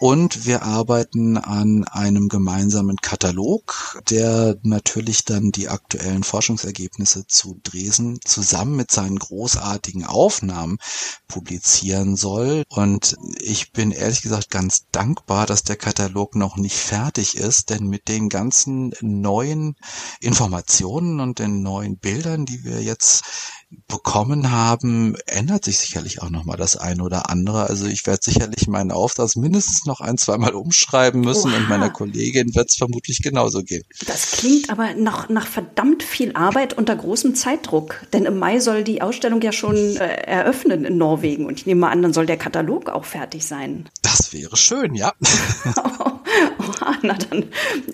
Und wir arbeiten an einem gemeinsamen Katalog, der natürlich dann die aktuellen Forschungsergebnisse zu Dresden zusammen mit seinen großartigen Aufnahmen publizieren soll. Und ich bin ehrlich gesagt ganz dankbar, dass der Katalog noch nicht fertig ist, denn mit den ganzen neuen Informationen und den neuen Bildern, die wir jetzt bekommen haben, ändert sich sicherlich auch nochmal das eine oder andere. Also ich werde sicherlich meinen Aufsatz mindestens noch ein, zweimal umschreiben müssen Oha. und meiner Kollegin wird es vermutlich genauso gehen. Das klingt aber nach, nach verdammt viel Arbeit unter großem Zeitdruck. Denn im Mai soll die Ausstellung ja schon äh, eröffnen in Norwegen und ich nehme mal an, dann soll der Katalog auch fertig sein. Das wäre schön, ja. Oha, na dann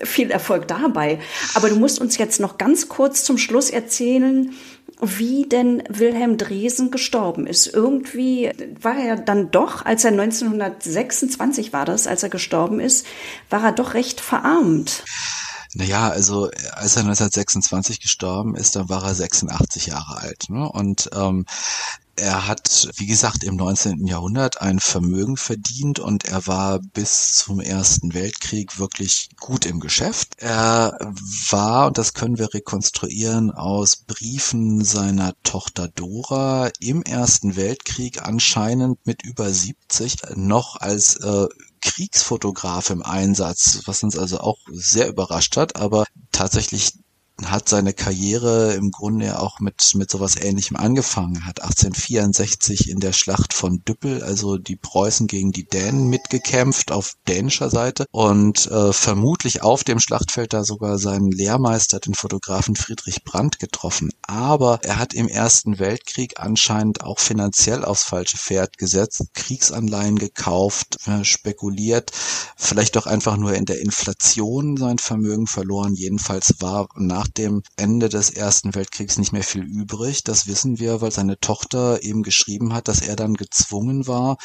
viel Erfolg dabei. Aber du musst uns jetzt noch ganz kurz zum Schluss erzählen, wie denn Wilhelm Dresen gestorben ist. Irgendwie war er dann doch, als er 1926 war das, als er gestorben ist, war er doch recht verarmt. Naja, also als er 1926 gestorben ist, dann war er 86 Jahre alt. Ne? Und ähm, er hat, wie gesagt, im 19. Jahrhundert ein Vermögen verdient und er war bis zum Ersten Weltkrieg wirklich gut im Geschäft. Er war, und das können wir rekonstruieren aus Briefen seiner Tochter Dora, im Ersten Weltkrieg anscheinend mit über 70 noch als äh, Kriegsfotograf im Einsatz, was uns also auch sehr überrascht hat, aber tatsächlich hat seine Karriere im Grunde auch mit, mit sowas ähnlichem angefangen, hat 1864 in der Schlacht von Düppel, also die Preußen gegen die Dänen mitgekämpft auf dänischer Seite und äh, vermutlich auf dem Schlachtfeld da sogar seinen Lehrmeister, den Fotografen Friedrich Brandt getroffen. Aber er hat im Ersten Weltkrieg anscheinend auch finanziell aufs falsche Pferd gesetzt, Kriegsanleihen gekauft, äh, spekuliert, vielleicht doch einfach nur in der Inflation sein Vermögen verloren. Jedenfalls war nach nach dem Ende des Ersten Weltkriegs nicht mehr viel übrig. Das wissen wir, weil seine Tochter eben geschrieben hat, dass er dann gezwungen war,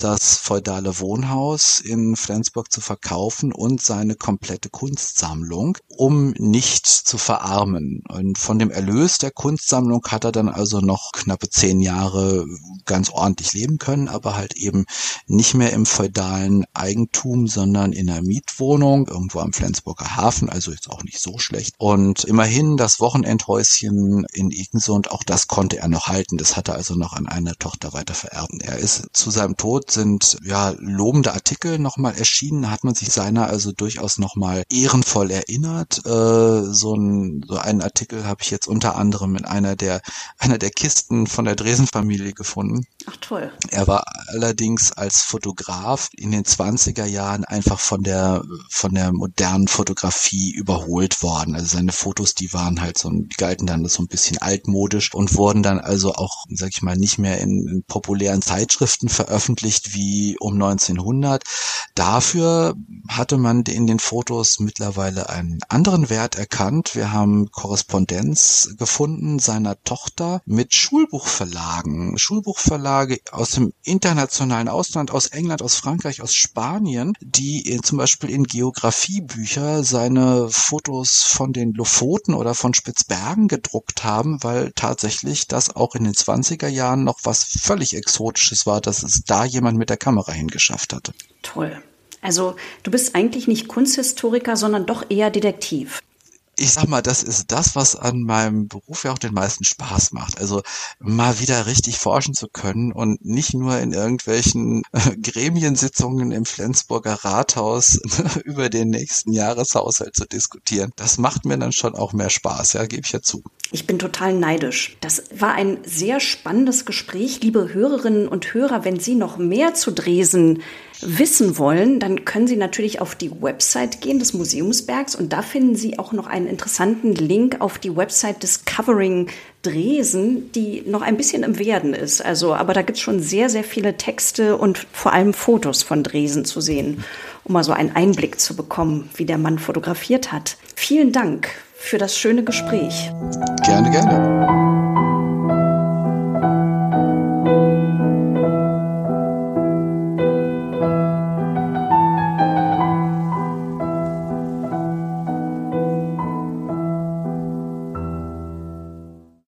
das feudale Wohnhaus in Flensburg zu verkaufen und seine komplette Kunstsammlung, um nicht zu verarmen. Und von dem Erlös der Kunstsammlung hat er dann also noch knappe zehn Jahre ganz ordentlich leben können, aber halt eben nicht mehr im feudalen Eigentum, sondern in einer Mietwohnung irgendwo am Flensburger Hafen, also jetzt auch nicht so schlecht. Und immerhin das Wochenendhäuschen in Igensund, auch das konnte er noch halten. Das hat er also noch an eine Tochter weiter. Er ist zu seinem Tod sind ja lobende Artikel nochmal erschienen, hat man sich seiner also durchaus nochmal ehrenvoll erinnert. Äh, so, ein, so einen Artikel habe ich jetzt unter anderem in einer der einer der Kisten von der Dresen-Familie gefunden. Ach toll. Er war allerdings als Fotograf in den 20er Jahren einfach von der von der modernen Fotografie überholt worden. Also seine Fotos, die waren halt so, die galten dann so ein bisschen altmodisch und wurden dann also auch, sag ich mal, nicht mehr in, in populären Zeitschriften veröffentlicht wie um 1900. Dafür hatte man in den Fotos mittlerweile einen anderen Wert erkannt. Wir haben Korrespondenz gefunden seiner Tochter mit Schulbuchverlagen. Schulbuchverlage aus dem internationalen Ausland, aus England, aus Frankreich, aus Spanien, die zum Beispiel in Geografiebücher seine Fotos von den Lofoten oder von Spitzbergen gedruckt haben, weil tatsächlich das auch in den 20er Jahren noch was völlig Exotisches war, dass es da jemand mit der Kamera hingeschafft hatte. Toll. Also du bist eigentlich nicht Kunsthistoriker, sondern doch eher Detektiv ich sag mal, das ist das, was an meinem Beruf ja auch den meisten Spaß macht. Also mal wieder richtig forschen zu können und nicht nur in irgendwelchen äh, Gremiensitzungen im Flensburger Rathaus über den nächsten Jahreshaushalt zu diskutieren. Das macht mir dann schon auch mehr Spaß, ja, gebe ich ja zu. Ich bin total neidisch. Das war ein sehr spannendes Gespräch. Liebe Hörerinnen und Hörer, wenn Sie noch mehr zu Dresen wissen wollen, dann können Sie natürlich auf die Website gehen des Museumsbergs und da finden Sie auch noch einen interessanten Link auf die Website Discovering Dresen, die noch ein bisschen im Werden ist. Also, aber da gibt es schon sehr, sehr viele Texte und vor allem Fotos von Dresen zu sehen, um mal so einen Einblick zu bekommen, wie der Mann fotografiert hat. Vielen Dank für das schöne Gespräch. Gerne, gerne.